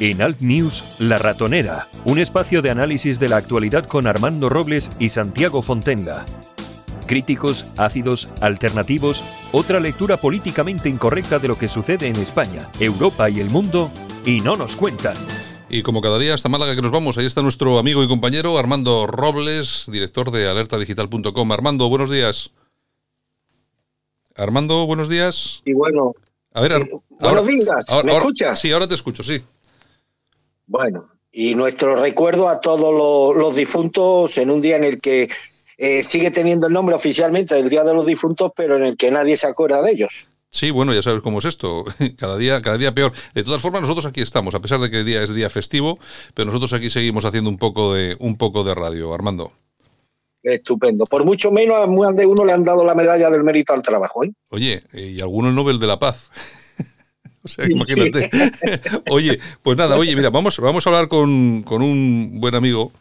En Alt News, La Ratonera, un espacio de análisis de la actualidad con Armando Robles y Santiago Fontenga. Críticos, ácidos, alternativos, otra lectura políticamente incorrecta de lo que sucede en España, Europa y el mundo, y no nos cuentan. Y como cada día hasta Málaga que nos vamos, ahí está nuestro amigo y compañero Armando Robles, director de alertadigital.com. Armando, buenos días. Armando, buenos días. Y bueno, A ver, Ar- Eh, buenos días, ¿me ahora- escuchas? Sí, ahora te escucho, sí. Bueno, y nuestro recuerdo a todos los, los difuntos en un día en el que eh, sigue teniendo el nombre oficialmente del Día de los Difuntos, pero en el que nadie se acuerda de ellos. Sí, bueno, ya sabes cómo es esto. Cada día, cada día peor. De todas formas, nosotros aquí estamos, a pesar de que el día es día festivo, pero nosotros aquí seguimos haciendo un poco de, un poco de radio, Armando. Estupendo. Por mucho menos a más de uno le han dado la medalla del mérito al trabajo. ¿eh? Oye, eh, y alguno el Nobel de la Paz. o sea, Sí, imagínate. oye, pues nada, oye, mira, vamos, vamos a hablar con, con un buen amigo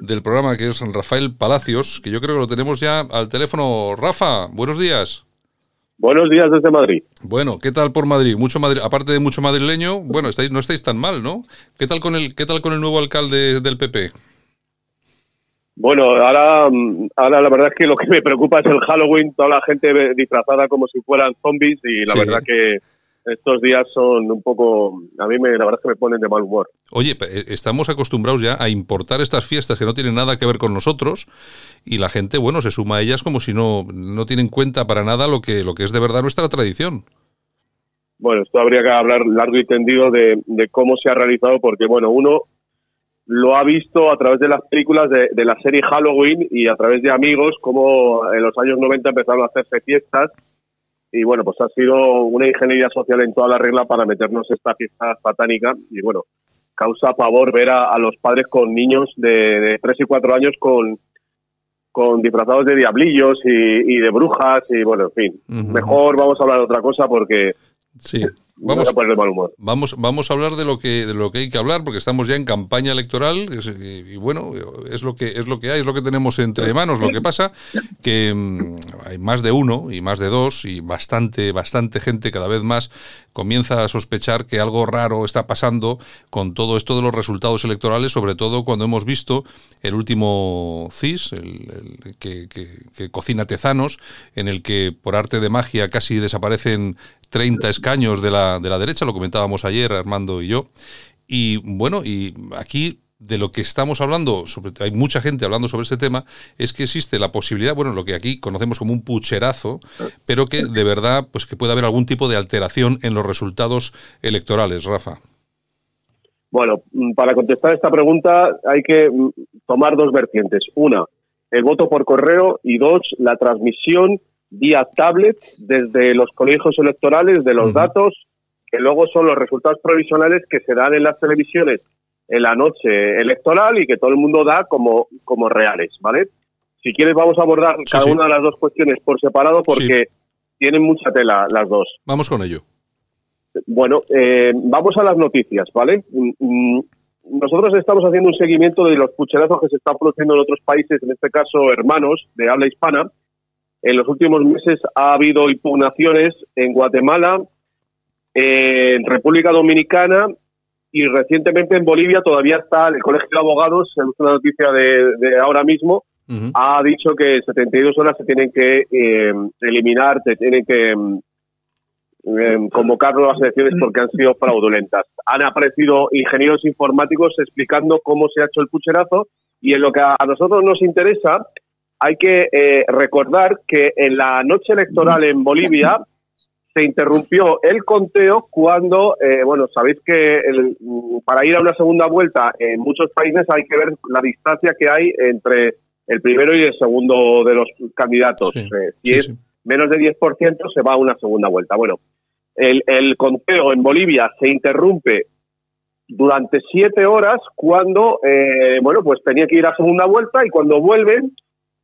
del programa que es Rafael Palacios, que yo creo que lo tenemos ya al teléfono. Rafa, buenos días. Buenos días desde Madrid. Bueno, ¿qué tal por Madrid? Mucho Madrid, aparte de mucho madrileño, bueno, estáis, no estáis tan mal, ¿no? ¿Qué tal con el, qué tal con el nuevo alcalde del PP? Bueno, ahora, ahora la verdad es que lo que me preocupa es el Halloween, toda la gente disfrazada como si fueran zombies y la Sí. verdad que estos días son un poco, a mí me, la verdad es que me ponen de mal humor. Oye, eh, estamos acostumbrados ya a importar estas fiestas que no tienen nada que ver con nosotros y la gente, bueno, se suma a ellas como si no, no tiene en cuenta para nada lo que, lo que es de verdad nuestra tradición. Bueno, esto habría que hablar largo y tendido de, de cómo se ha realizado porque, bueno, uno lo ha visto a través de las películas de, de la serie Halloween y a través de amigos, como en los años 90 empezaron a hacerse fiestas y bueno, pues ha sido una ingeniería social en toda la regla para meternos esta fiesta satánica y bueno, causa pavor ver a, a los padres con niños de, de 3 y 4 años con, con disfrazados de diablillos y, y de brujas y bueno, en fin. Mejor vamos a hablar de otra cosa porque Sí. Vamos, de mal humor. vamos, vamos a hablar de lo que de lo que hay que hablar porque estamos ya en campaña electoral y, y bueno es lo que es lo que hay es lo que tenemos entre manos lo que pasa que mm, hay más de uno y más de dos y bastante bastante gente cada vez más comienza a sospechar que algo raro está pasando con todo esto de los resultados electorales sobre todo cuando hemos visto el último CIS el, el que, que- que cocina tezanos en el que por arte de magia casi desaparecen 30 escaños de la, de la derecha, lo comentábamos ayer Armando y yo. Y bueno, y aquí de lo que estamos hablando, sobre, hay mucha gente hablando sobre este tema, es que existe la posibilidad, bueno, lo que aquí conocemos como un pucherazo, pero que de verdad, pues que puede haber algún tipo de alteración en los resultados electorales, Rafa. Bueno, mm, para contestar esta pregunta hay que mm, tomar dos vertientes. Una, el voto por correo y dos, la transmisión vía tablet desde los colegios electorales de los datos, que luego son los resultados provisionales que se dan en las televisiones en la noche electoral y que todo el mundo da como, como reales, ¿vale? Si quieres vamos a abordar Sí, cada sí. una de las dos cuestiones por separado porque tienen mucha tela las dos. Vamos con ello. Bueno, eh, vamos a las noticias, ¿vale? Mm, mm, Nosotros estamos haciendo un seguimiento de los pucherazos que se están produciendo en otros países, en este caso hermanos de habla hispana. En los últimos meses ha habido impugnaciones en Guatemala, en República Dominicana y recientemente en Bolivia. Todavía está el Colegio de Abogados, es una noticia de, de ahora mismo, ha dicho que en 72 horas se tienen que eh, eliminar, se tienen que mm, eh, convocar nuevas elecciones porque han sido fraudulentas. Han aparecido ingenieros informáticos explicando cómo se ha hecho el pucherazo y en lo que a nosotros nos interesa hay que eh, recordar que en la noche electoral en Bolivia se interrumpió el conteo cuando, eh, bueno, sabéis que el- para ir a una segunda vuelta en muchos países hay que ver la distancia que hay entre el primero y el segundo de los candidatos. Sí, Eh, si sí, es sí. menos de 10% se va a una segunda vuelta. Bueno, el, el conteo en Bolivia se interrumpe durante siete horas cuando, eh, bueno, pues tenía que ir a segunda vuelta y cuando vuelven,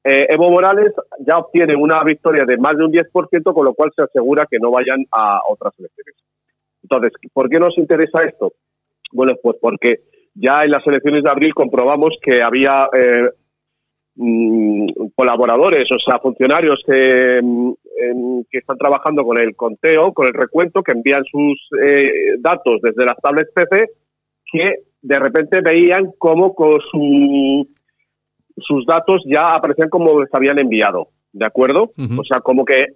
eh, Evo Morales ya obtiene una victoria de más de un 10%, con lo cual se asegura que no vayan a otras elecciones. Entonces, ¿por qué nos interesa esto? Bueno, pues porque ya en las elecciones de abril comprobamos que había eh, mm, colaboradores, o sea, funcionarios que, mm, que están trabajando con el conteo, con el recuento, que envían sus eh, datos desde las tablets PC que de repente veían cómo con su, sus datos ya aparecían como les habían enviado, ¿de acuerdo? O sea, como que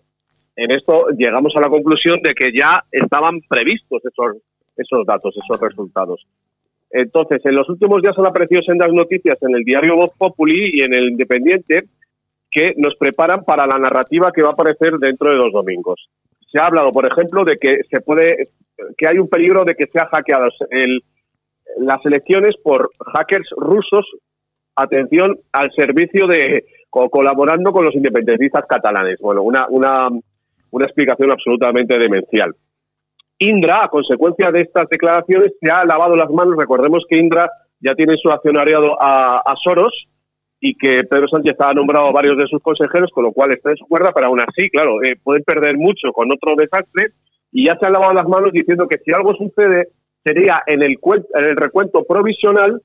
en esto llegamos a la conclusión de que ya estaban previstos esos, esos datos, esos resultados. Entonces, en los últimos días han aparecido sendas noticias en el diario Voz Populi y en el Independiente que nos preparan para la narrativa que va a aparecer dentro de dos domingos. Se ha hablado, por ejemplo, de que se puede, que hay un peligro de que sea hackeado el, las elecciones por hackers rusos. Atención al servicio de colaborando con los independentistas catalanes. Bueno, una, una, una explicación absolutamente demencial. Indra, a consecuencia de estas declaraciones, se ha lavado las manos. Recordemos que Indra ya tiene su accionariado a, Soros y que Pedro Sánchez ha nombrado a varios de sus consejeros, con lo cual está en su cuerda, pero aún así, claro, eh, pueden perder mucho con otro desastre y ya se han lavado las manos diciendo que si algo sucede sería en el, en el recuento provisional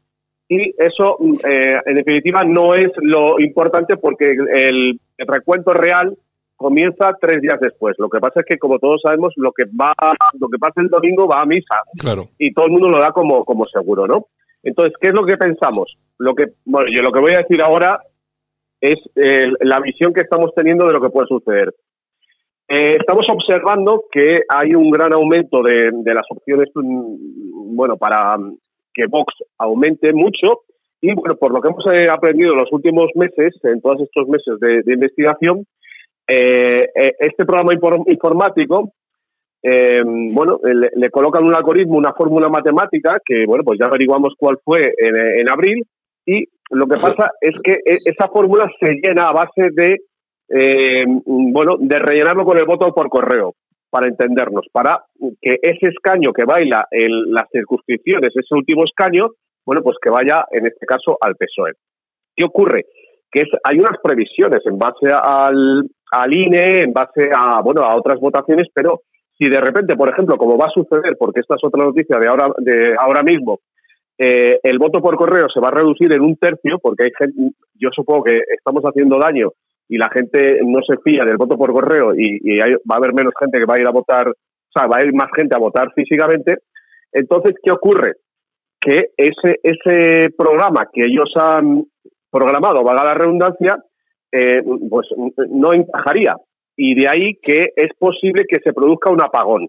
y eso, mm, eh, en definitiva, no es lo importante porque el recuento real comienza tres días después. Lo que pasa es que, como todos sabemos, lo que va, lo que pasa el domingo va a misa. Claro. Y todo el mundo lo da como, como seguro, ¿no? Entonces, ¿qué es lo que pensamos? Lo que, bueno, yo lo que voy a decir ahora es eh, la visión que estamos teniendo de lo que puede suceder. Eh, estamos observando que hay un gran aumento de, las opciones, mm, bueno, para que Vox aumente mucho. Y bueno, por lo que hemos eh, aprendido en los últimos meses, en todos estos meses de investigación, eh, eh, este programa informático, bueno, le, colocan un algoritmo, una fórmula matemática, que bueno, pues ya averiguamos cuál fue en, abril, y lo que pasa es que e, esa fórmula se llena a base de, bueno, de rellenarlo con el voto por correo, para entendernos, para que ese escaño que baila en las circunscripciones, ese último escaño, bueno, pues que vaya, en este caso, al PSOE. ¿Qué ocurre? Que es, hay unas previsiones en base al, al INE en base a, bueno, a otras votaciones, pero si de repente, por ejemplo, como va a suceder, porque esta es otra noticia de ahora, de ahora mismo, eh, el voto por correo se va a reducir en un tercio, porque hay gente, yo supongo que estamos haciendo daño y la gente no se fía del voto por correo y, va a haber menos gente que va a ir a votar, o sea, va a ir más gente a votar físicamente. Entonces, ¿qué ocurre? Que ese, ese programa que ellos han programado, valga la redundancia, eh, pues no encajaría. Y de ahí que es posible que se produzca un apagón,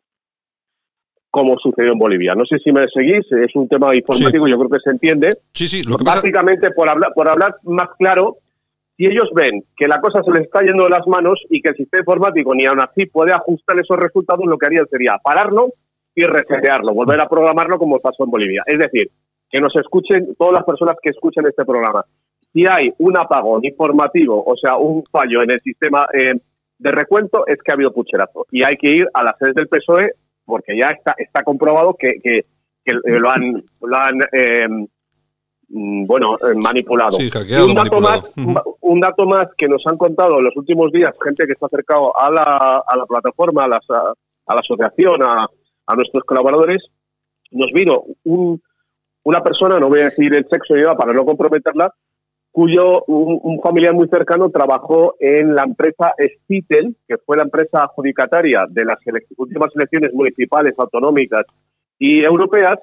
como sucedió en Bolivia. No sé si me seguís, es un tema informático, yo creo que se entiende. Sí, sí, Básicamente, por, hablar, por hablar más claro, si ellos ven que la cosa se les está yendo de las manos y que el sistema informático ni aún así puede ajustar esos resultados, lo que harían sería pararlo y resetearlo, volver a programarlo como pasó en Bolivia. Es decir, que nos escuchen todas las personas que escuchen este programa si hay un apagón informativo, o sea, un fallo en el sistema eh, de recuento, es que ha habido pucherazo. Y hay que ir a las sedes del PSOE porque ya está, está comprobado que, que, lo han, eh, mm, bueno, eh, manipulado. un, dato Más, un dato más que nos han contado en los últimos días, gente que está acercado a la, a la plataforma, a, a, la asociación, a, a nuestros colaboradores, nos vino un, una persona, no voy a decir el sexo y edad para no comprometerla, cuyo un, familiar muy cercano trabajó en la empresa Stitel, que fue la empresa adjudicataria de las últimas elecciones municipales, autonómicas y europeas,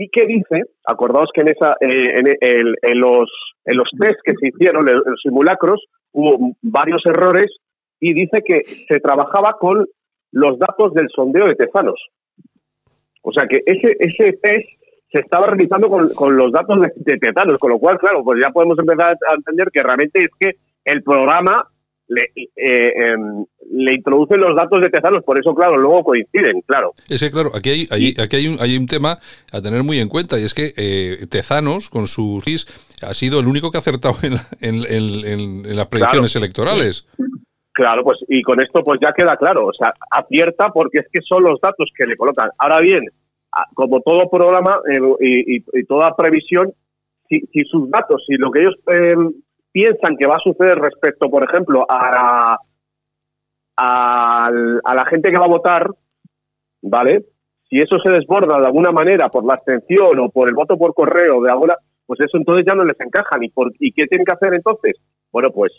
y que dice, acordaos que en, esa, eh, en, los, en los test que se hicieron, en los simulacros, hubo varios errores y dice que se trabajaba con los datos del sondeo de Tezanos. O sea que ese, ese test se estaba realizando con, los datos de, de, con lo cual, claro, pues ya podemos empezar a entender que realmente es que el programa le, eh, em, le introduce los datos de Tezanos, por eso, claro, luego coinciden, claro. Es que, claro, aquí hay, aquí hay, un, hay un tema a tener muy en cuenta, y es que eh, Tezanos, con sus GIS, ha sido el único que ha acertado en, en, las predicciones electorales. Claro, pues y con esto pues ya queda claro, o sea, acierta porque es que son los datos que le colocan. Ahora bien, como todo programa eh, y, toda previsión, si, sus datos, si lo que ellos eh, piensan que va a suceder respecto, por ejemplo, a, a, la gente que va a votar, ¿vale? Si eso se desborda de alguna manera por la abstención o por el voto por correo, de alguna, pues eso entonces ya no les encaja. ¿Y, por, ¿Y qué tienen que hacer entonces? Bueno, pues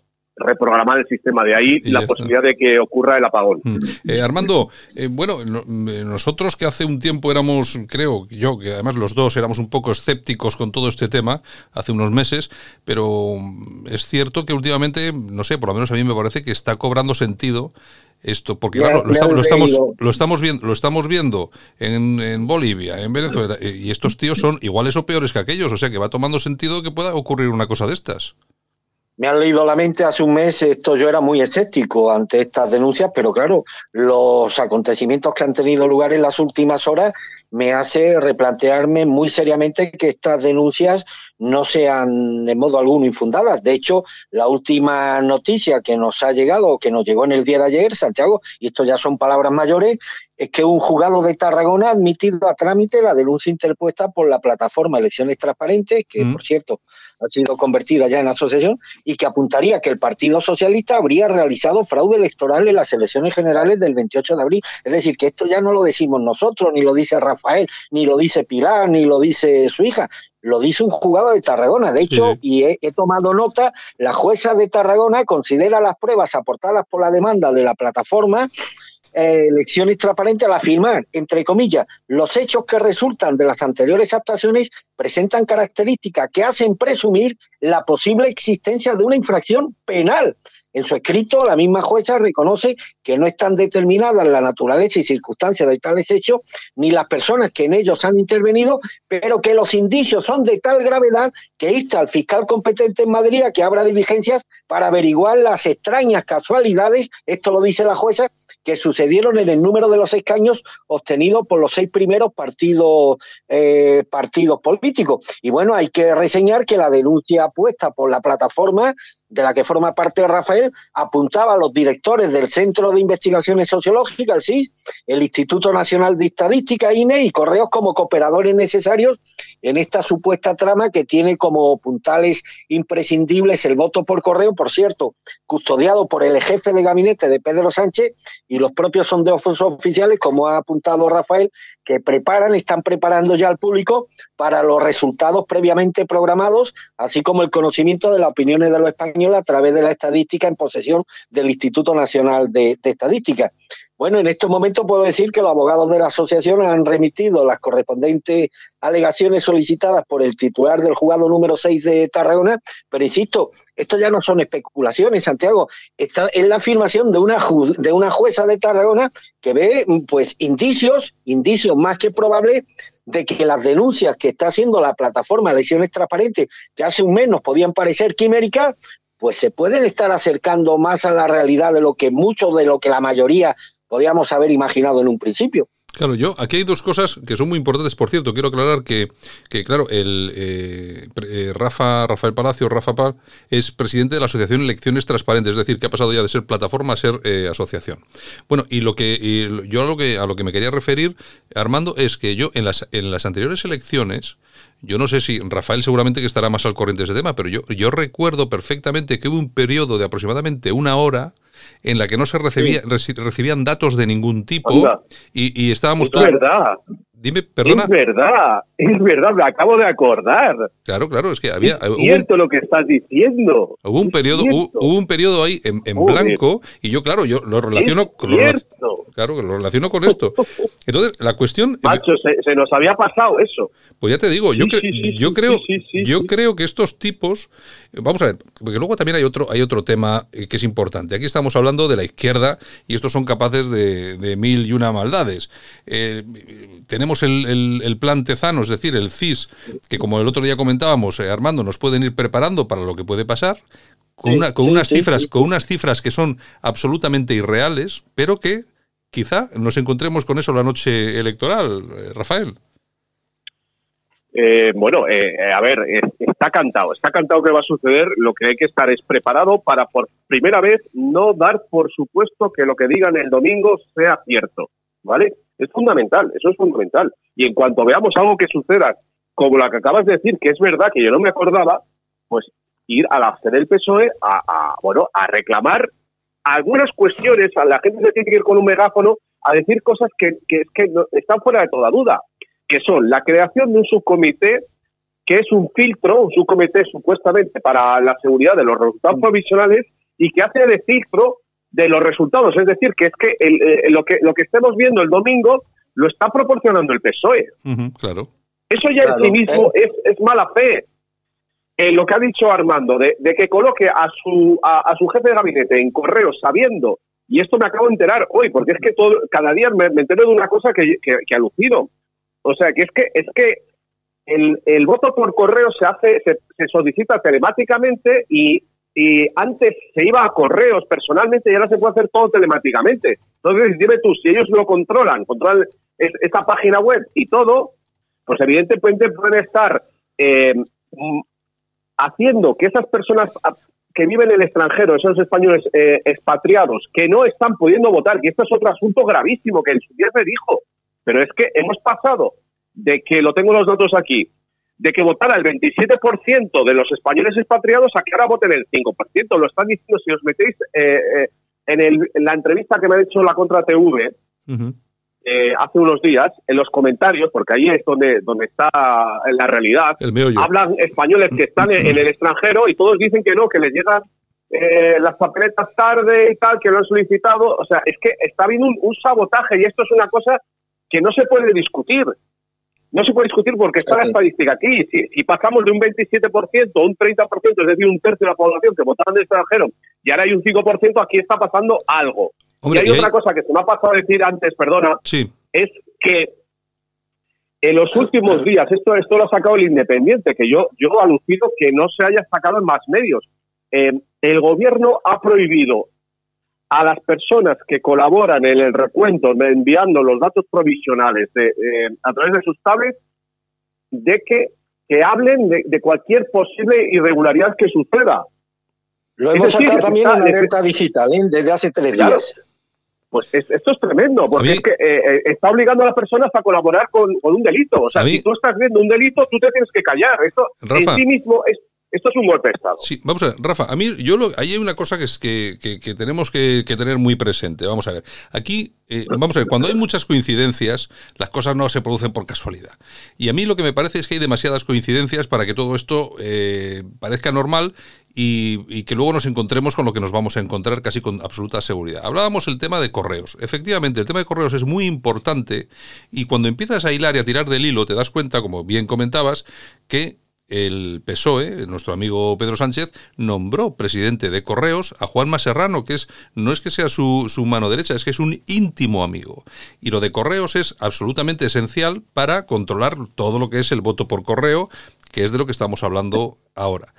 reprogramar el sistema. De ahí la posibilidad de que ocurra el apagón. Mm. Eh, Armando, eh, bueno, eh, nosotros que hace un tiempo éramos, creo yo, que además los dos éramos un poco escépticos con todo este tema, hace unos meses, pero es cierto que últimamente, no sé, por lo menos a mí me parece que está cobrando sentido esto, porque claro, lo, estamos, lo, estamos, lo, estamos, viendo, lo estamos viendo en, en, Bolivia, en Venezuela, y estos tíos son iguales o peores que aquellos, o sea que va tomando sentido que pueda ocurrir una cosa de estas me han leído la mente hace un mes, esto yo era muy escéptico ante estas denuncias, pero claro, los acontecimientos que han tenido lugar en las últimas horas me hace replantearme muy seriamente que estas denuncias no sean de modo alguno infundadas. De hecho, la última noticia que nos ha llegado, que nos llegó en el día de ayer, Santiago, y esto ya son palabras mayores, es que un juzgado de Tarragona ha admitido a trámite la denuncia interpuesta por la plataforma Elecciones Transparentes, que por cierto ha sido convertida ya en asociación, y que apuntaría que el Partido Socialista habría realizado fraude electoral en las elecciones generales del 28 de abril. Es decir, que esto ya no lo decimos nosotros, ni lo dice Rafael, ni lo dice Pilar, ni lo dice su hija. Lo dice un juzgado de Tarragona. De hecho, y he, he tomado nota, la jueza de Tarragona considera las pruebas aportadas por la demanda de la plataforma eh, elecciones transparentes al afirmar, entre comillas, los hechos que resultan de las anteriores actuaciones presentan características que hacen presumir la posible existencia de una infracción penal en su escrito, la misma jueza reconoce que no están determinadas la naturaleza y circunstancias de tales hechos, ni las personas que en ellos han intervenido, pero que los indicios son de tal gravedad que insta al fiscal competente en Madrid a que abra diligencias para averiguar las extrañas casualidades, esto lo dice la jueza, que sucedieron en el número de los escaños obtenidos por los seis primeros partidos, eh, partidos políticos. Y bueno, hay que reseñar que la denuncia puesta por la plataforma de la que forma parte Rafael, apuntaba a los directores del Centro de Investigaciones Sociológicas, el CIS, el Instituto Nacional de Estadística, INE, y Correos como cooperadores necesarios en esta supuesta trama que tiene como puntales imprescindibles el voto por correo, por cierto, custodiado por el jefe de gabinete de Pedro Sánchez y los propios sondeos oficiales, como ha apuntado Rafael, que preparan, están preparando ya al público para los resultados previamente programados, así como el conocimiento de las opiniones de los españoles a través de la estadística en posesión del Instituto Nacional de, de Estadística. Bueno, en estos momentos puedo decir que los abogados de la asociación han remitido las correspondientes alegaciones solicitadas por el titular del juzgado número 6 de Tarragona, pero insisto, esto ya no son especulaciones, Santiago, esta es la afirmación de una, de una jueza de Tarragona que ve pues indicios, indicios más que probables de que las denuncias que está haciendo la plataforma Elecciones Transparentes, que hace un mes nos podían parecer quiméricas, pues se pueden estar acercando más a la realidad de lo que mucho de lo que la mayoría podíamos haber imaginado en un principio. Claro, yo aquí hay dos cosas que son muy importantes. Por cierto, quiero aclarar que, que claro, el eh, eh, Rafa Rafael Palacio, Rafa Pal, es presidente de la Asociación Elecciones Transparentes, es decir, que ha pasado ya de ser plataforma a ser eh, asociación. Bueno, y lo que yo a lo que a lo que me quería referir, Armando, es que yo en las en las anteriores elecciones yo no sé si Rafael seguramente que estará más al corriente de ese tema, pero yo, yo recuerdo perfectamente que hubo un periodo de aproximadamente una hora en la que no se recibía, recibían datos de ningún tipo y, y, estábamos... Es verdad. Dime, perdona. Es verdad, es verdad, me acabo de acordar. Claro, claro, es que había... Es cierto lo que estás diciendo. Hubo un periodo, hubo, un periodo ahí en, blanco y yo, claro, yo lo relaciono... con claro, lo relaciono con esto. Entonces, la cuestión... Macho, se, nos había pasado eso. Pues ya te digo, yo, yo creo, yo creo que estos tipos... Vamos a ver, porque luego también hay otro, hay otro tema eh, que es importante. Aquí estamos hablando de la izquierda y estos son capaces de, mil y una maldades. Eh, tenemos el, plan Tezano, es decir, el CIS, que como el otro día comentábamos, eh, Armando, nos pueden ir preparando para lo que puede pasar, con, una, con unas cifras, con unas cifras que son absolutamente irreales, pero que quizá nos encontremos con eso la noche electoral, eh, Rafael. Eh, bueno, a ver, está cantado, está cantado que va a suceder. Lo que hay que estar es preparado para por primera vez no dar por supuesto que lo que digan el domingo sea cierto, ¿vale? Es fundamental, eso es fundamental. Y en cuanto veamos algo que suceda, como lo que acabas de decir, que es verdad que yo no me acordaba, pues ir a la sede del PSOE a, bueno, a reclamar algunas cuestiones, a la gente se tiene que ir con un megáfono a decir cosas que, que, que están fuera de toda duda, que son la creación de un subcomité que es un filtro, un subcomité supuestamente para la seguridad de los resultados provisionales y que hace de cifro de los resultados. Es decir, que es que eh, lo que lo que estemos viendo el domingo lo está proporcionando el PSOE. claro. Eso ya en sí mismo es, es mala fe. Eh, lo que ha dicho Armando, de, que coloque a su, a, su jefe de gabinete en correo sabiendo, y esto me acabo de enterar hoy, porque es que todo, cada día me, entero de una cosa que, que, alucino. O sea, que es que, es que el, el voto por correo se hace, se, se solicita telemáticamente y y antes se iba a correos personalmente y ahora se puede hacer todo telemáticamente. Entonces, dime tú, si ellos lo controlan, controlan esta página web y todo, pues evidentemente pueden estar eh, haciendo que esas personas que viven en el extranjero, esos españoles eh, expatriados, que no están pudiendo votar, y esto es otro asunto gravísimo que en su se dijo, pero es que hemos pasado de que, lo tengo los datos aquí, de que votara el 27% de los españoles expatriados a que ahora voten el 5%. Lo están diciendo, si os metéis eh, eh, en, la entrevista que me ha hecho la Contra TV eh, hace unos días, en los comentarios, porque ahí es donde, donde está la realidad, hablan españoles que están en, el extranjero y todos dicen que no, que les llegan las papeletas tarde y tal, que lo han solicitado. O sea, es que está habiendo un sabotaje y esto es una cosa que no se puede discutir no se puede discutir porque está la estadística aquí. Si, pasamos de un 27% a un 30%, es decir, un tercio de la población que votaba en el extranjero, y ahora hay un 5%, aquí está pasando algo. y hay otra cosa que se me ha pasado a decir antes, perdona, es que en los últimos días, esto, esto lo ha sacado el Independiente, que yo, yo alucino que no se haya sacado en más medios. Eh, el gobierno ha prohibido a las personas que colaboran en el recuento, enviando los datos provisionales eh, a través de sus tablets, de que, que hablen de, cualquier posible irregularidad que suceda. Lo hemos sacado también en la alerta digital, ¿eh? desde hace tres días. Pues esto es tremendo, porque es que eh, está obligando a las personas a colaborar con, un delito. O sea, si tú estás viendo un delito, tú te tienes que callar. Esto en sí mismo es esto es un golpe de Estado. Sí, vamos a ver, Rafa, a mí yo lo, ahí hay una cosa que, es que, que, tenemos que, tener muy presente. Vamos a ver, aquí, eh, vamos a ver, cuando hay muchas coincidencias, las cosas no se producen por casualidad. Y a mí lo que me parece es que hay demasiadas coincidencias para que todo esto eh, parezca normal y, y, que luego nos encontremos con lo que nos vamos a encontrar casi con absoluta seguridad. Hablábamos el tema de correos. Efectivamente, el tema de correos es muy importante y cuando empiezas a hilar y a tirar del hilo te das cuenta, como bien comentabas, que el PSOE, nuestro amigo Pedro Sánchez, nombró presidente de Correos a Juan Serrano, que es no es que sea su, su, mano derecha, es que es un íntimo amigo. Y lo de Correos es absolutamente esencial para controlar todo lo que es el voto por correo, que es de lo que estamos hablando ahora.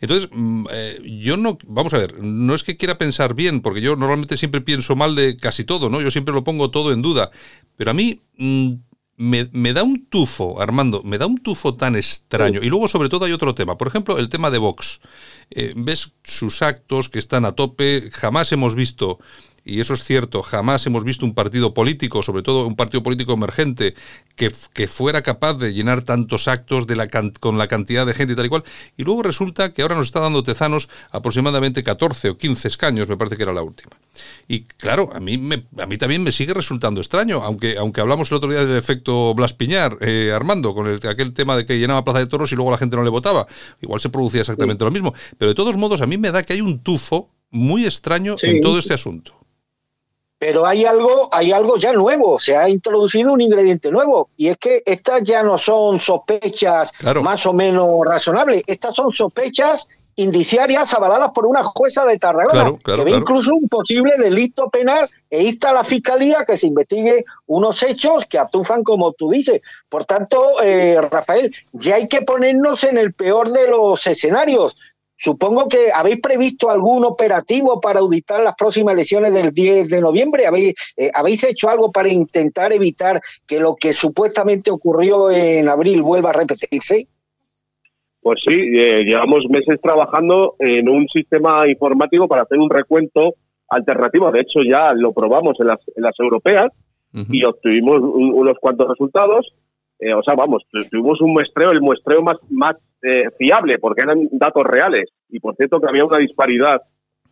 Entonces, mm, eh, yo no, vamos a ver, no es que quiera pensar bien, porque yo normalmente siempre pienso mal de casi todo, ¿no? Yo siempre lo pongo todo en duda. Pero a mí mm, me, da un tufo, Armando, me da un tufo tan extraño. Y luego, sobre todo, hay otro tema. Por ejemplo, el tema de Vox. Eh, ves sus actos que están a tope. Jamás hemos visto y eso es cierto, jamás hemos visto un partido político, sobre todo un partido político emergente, que, que fuera capaz de llenar tantos actos de la, con la cantidad de gente y tal y cual. Y luego resulta que ahora nos está dando Tezanos aproximadamente 14 o 15 escaños, me parece que era la última. Y claro, a mí, me, a mí también me sigue resultando extraño, aunque, aunque hablamos el otro día del efecto Blas Piñar, eh, Armando, con el, aquel tema de que llenaba Plaza de Toros y luego la gente no le votaba. Igual se producía exactamente lo mismo. Pero de todos modos, a mí me da que hay un tufo muy extraño en todo este asunto. Pero hay algo, hay algo ya nuevo, se ha introducido un ingrediente nuevo, y es que estas ya no son sospechas más o menos razonables, estas son sospechas indiciarias avaladas por una jueza de Tarragona, que ve incluso un posible delito penal e insta a la fiscalía que se investigue unos hechos que atufan, como tú dices. Por tanto, eh, Rafael, ya hay que ponernos en el peor de los escenarios. Supongo que habéis previsto algún operativo para auditar las próximas elecciones del 10 de noviembre. ¿Habéis, eh, ¿Habéis hecho algo para intentar evitar que lo que supuestamente ocurrió en abril vuelva a repetirse? Pues sí, eh, llevamos meses trabajando en un sistema informático para hacer un recuento alternativo. De hecho, ya lo probamos en las, en las europeas y obtuvimos unos cuantos resultados. Eh, o sea, vamos, tuvimos un muestreo, el muestreo más, más eh, fiable, porque eran datos reales. Y por cierto que había una disparidad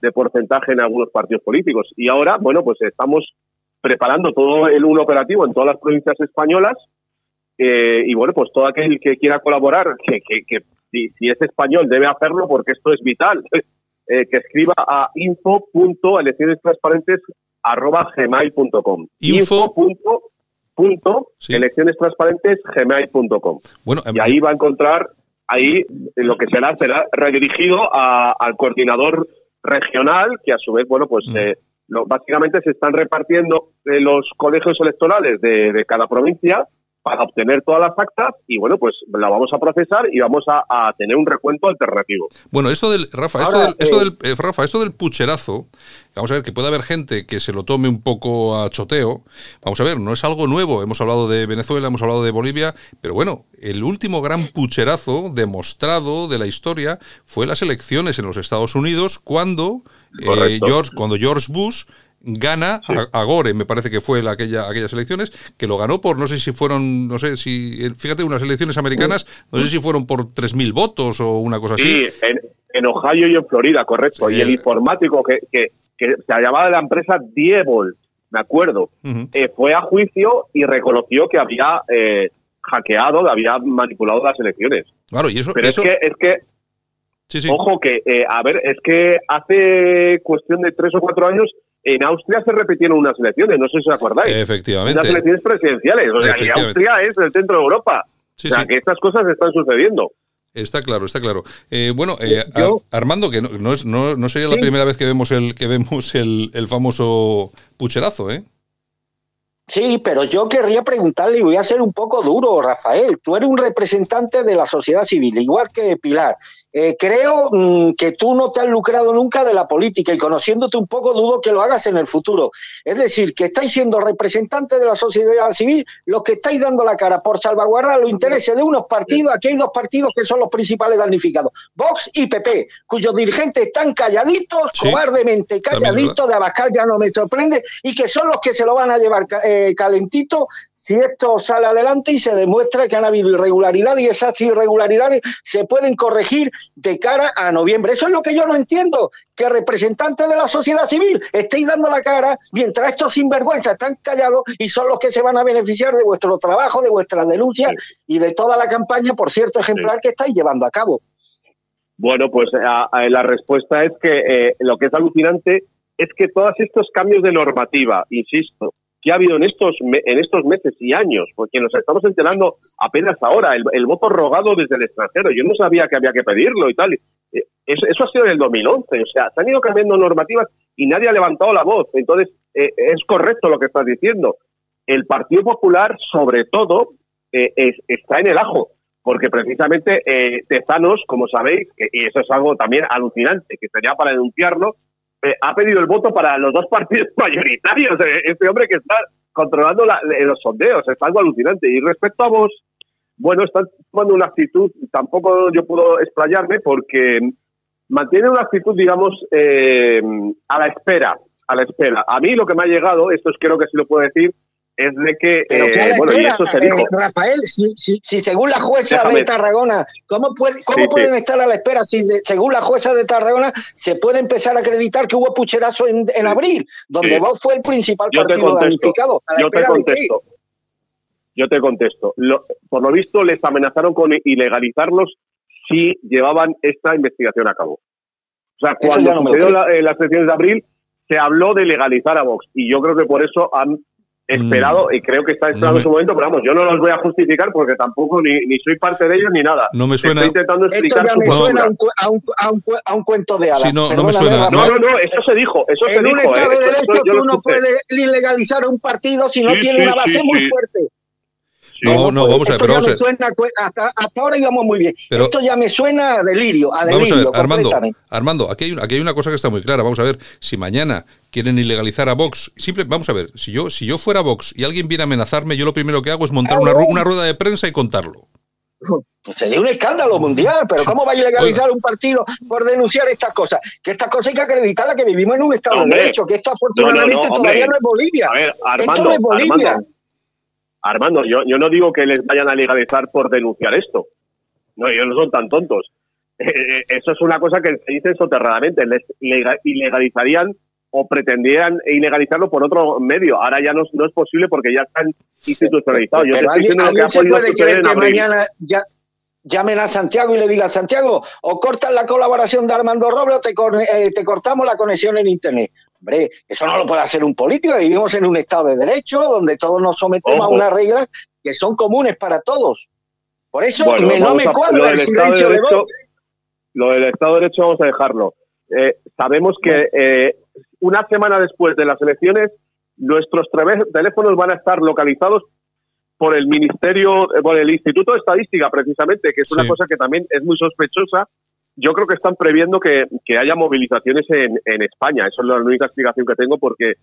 de porcentaje en algunos partidos políticos. Y ahora, bueno, pues estamos preparando todo el uno operativo en todas las provincias españolas. Eh, y bueno, pues todo aquel que quiera colaborar, que, que, si, es español debe hacerlo porque esto es vital. eh, que escriba a info.eleccionestransparentes.gmail.com Info. info. punto Sí. eleccionestransparentes.gmail.com Bueno, y ahí va a encontrar ahí lo que será será redirigido a- al coordinador regional que a su vez bueno pues Mm. eh, lo- básicamente se están repartiendo eh, los colegios electorales de, de cada provincia para obtener todas las actas y bueno pues la vamos a procesar y vamos a, a tener un recuento alternativo Bueno, esto del Rafa, esto Ahora, del, esto eh, del- eh, Rafa, esto del pucherazo, vamos a ver que puede haber gente que se lo tome un poco a choteo. Vamos a ver, no es algo nuevo. Hemos hablado de Venezuela, hemos hablado de Bolivia, pero bueno, el último gran pucherazo demostrado de la historia fue las elecciones en los Estados Unidos cuando eh. George, cuando George Bush gana a, a Gore, me parece que fue la, aquella, aquellas elecciones, que lo ganó por, no sé si fueron, no sé si, fíjate, unas elecciones americanas, no sé si fueron por 3.000 votos o una cosa así. Sí, en, en Ohio y en Florida, correcto. Sí. Y el informático que, que, que se llamaba la empresa Diebol, me acuerdo, eh, fue a juicio y reconoció que había eh, hackeado, había manipulado las elecciones. Claro, y eso, Pero eso es que, es que sí, sí. ojo que, eh, a ver, es que hace cuestión de tres o cuatro años en Austria se repitieron unas elecciones, no sé si os acordáis. Unas efectivamente. elecciones presidenciales. O sea, que Efectivamente. Austria es el centro de Europa. Sí, o sea, sí. que estas cosas están sucediendo. Está claro, está claro. Eh, bueno, eh, Yo- Ar- Armando, que no, no es, no, no sería la primera vez que vemos el que vemos el, el famoso pucherazo, ¿eh? Sí, pero yo querría preguntarle, y voy a ser un poco duro, Rafael. Tú eres un representante de la sociedad civil, igual que Pilar. Eh, creo mm, que tú no te has lucrado nunca de la política y conociéndote un poco dudo que lo hagas en el futuro. Es decir, que estáis siendo representantes de la sociedad civil los que estáis dando la cara por salvaguardar los intereses de unos partidos. Aquí hay dos partidos que son los principales damnificados, Vox y PP, cuyos dirigentes están calladitos, Sí, cobardemente calladitos, de Abascal ya no me sorprende, y que son los que se lo van a llevar eh, calentito si esto sale adelante y se demuestra que han habido irregularidades y esas irregularidades se pueden corregir de cara a noviembre. Eso es lo que yo no entiendo, que representantes de la sociedad civil estéis dando la cara mientras estos sinvergüenzas están callados y son los que se van a beneficiar de vuestro trabajo, de vuestras denuncias y de toda la campaña, por cierto, ejemplar que estáis llevando a cabo. Bueno, pues a- a- la respuesta es que eh, lo que es alucinante es que todos estos cambios de normativa, insisto, que ha habido en estos en estos meses y años, porque nos estamos enterando apenas ahora, el, el voto rogado desde el extranjero. Yo no sabía que había que pedirlo y tal. Eh, Eso, ha sido en el 2011, o sea, se han ido cambiando normativas y nadie ha levantado la voz. Entonces, eh, es correcto lo que estás diciendo. El Partido Popular, sobre todo, eh, es- está en el ajo, porque precisamente Tezanos, como sabéis, y eso es algo también alucinante, que sería para denunciarlo, eh, ha pedido el voto para los dos partidos mayoritarios. Eh, Este hombre que está controlando la- eh, los sondeos, es algo alucinante. Y respecto a vos, bueno, están tomando una actitud, tampoco yo puedo explayarme porque mantiene una actitud, digamos, eh, a la espera, a la espera. A mí lo que me ha llegado, esto es creo que sí lo puedo decir, es de que, Pero eh, y eh. Rafael, si, si- si según la jueza Déjame. de Tarragona, ¿cómo, puede- cómo Sí, sí. pueden estar a la espera si de- según la jueza de Tarragona se puede empezar a acreditar que hubo pucherazo en, en abril, donde Sí. Vox fue el principal Yo partido contesto. damnificado? ¿A la Yo te contesto. Yo te contesto. Lo- por lo visto, les amenazaron con ilegalizarlos si llevaban esta investigación a cabo. O sea, cuando no sucedió la- en las elecciones de abril, se habló de legalizar a Vox. Y yo creo que por eso han esperado, y creo que está esperando Mm. no me- su momento, pero vamos, yo no los voy a justificar porque tampoco ni, ni soy parte de ellos ni nada. No me suena- Estoy intentando Esto explicar ya su me suena a un, a, un, a un cu- a un cuento de hadas. Sí, no- no me suena-. No, no, no, eso se dijo, eso se En dijo. un Estado eh, de eso- Derecho tú no puedes ilegalizar a un partido si no Sí, tiene sí, una base sí, muy sí. fuerte. No, ¿Cómo no, vamos a ver, Esto pero ya vamos a me ver. suena, cu- hasta, hasta ahora íbamos muy bien. Pero- Esto ya me suena a delirio, a Vamos a delirio, ver, Armando. Armando, aquí hay, aquí hay una cosa que está muy clara. Vamos a ver, si mañana quieren ilegalizar a Vox, simple, vamos a ver, si yo, si yo fuera Vox y alguien viene a amenazarme, yo lo primero que hago es montar una, una rueda de prensa y contarlo. Pues sería un escándalo mundial, pero ¿cómo va a ilegalizar un partido por denunciar estas cosas? Que estas cosas hay que acreditarlas, que vivimos en un Estado Hombre. de Derecho, que esto afortunadamente No, no, no, todavía no es Bolivia. A ver, esto Armando, no es Bolivia. Armando, Armando, yo, yo no digo que les vayan a legalizar por denunciar esto. No, ellos no son tan tontos. Eh, eh, eso es una cosa que se dice soterradamente. Les lega- ilegalizarían o pretendieran ilegalizarlo por otro medio. Ahora ya no, no es posible porque ya están institucionalizados. Yo estoy alguien, diciendo lo que alguien ha se puede creer que mañana ya... llamen a Santiago y le digan, Santiago, o cortan la colaboración de Armando Robles o te, eh, te cortamos la conexión en Internet. Hombre, eso no lo puede hacer un político. Vivimos en un Estado de Derecho donde todos nos sometemos a unas reglas que son comunes para todos. Por eso no me cuadra el silencio de, voz. Lo del Estado de Derecho vamos a dejarlo. Eh, sabemos que eh, una semana después de las elecciones nuestros teléfonos van a estar localizados por el Ministerio, eh, por el Instituto de Estadística, precisamente, que es una cosa que también es muy sospechosa. Yo creo que están previendo que, haya movilizaciones en, en, España. Eso es la única explicación que tengo porque,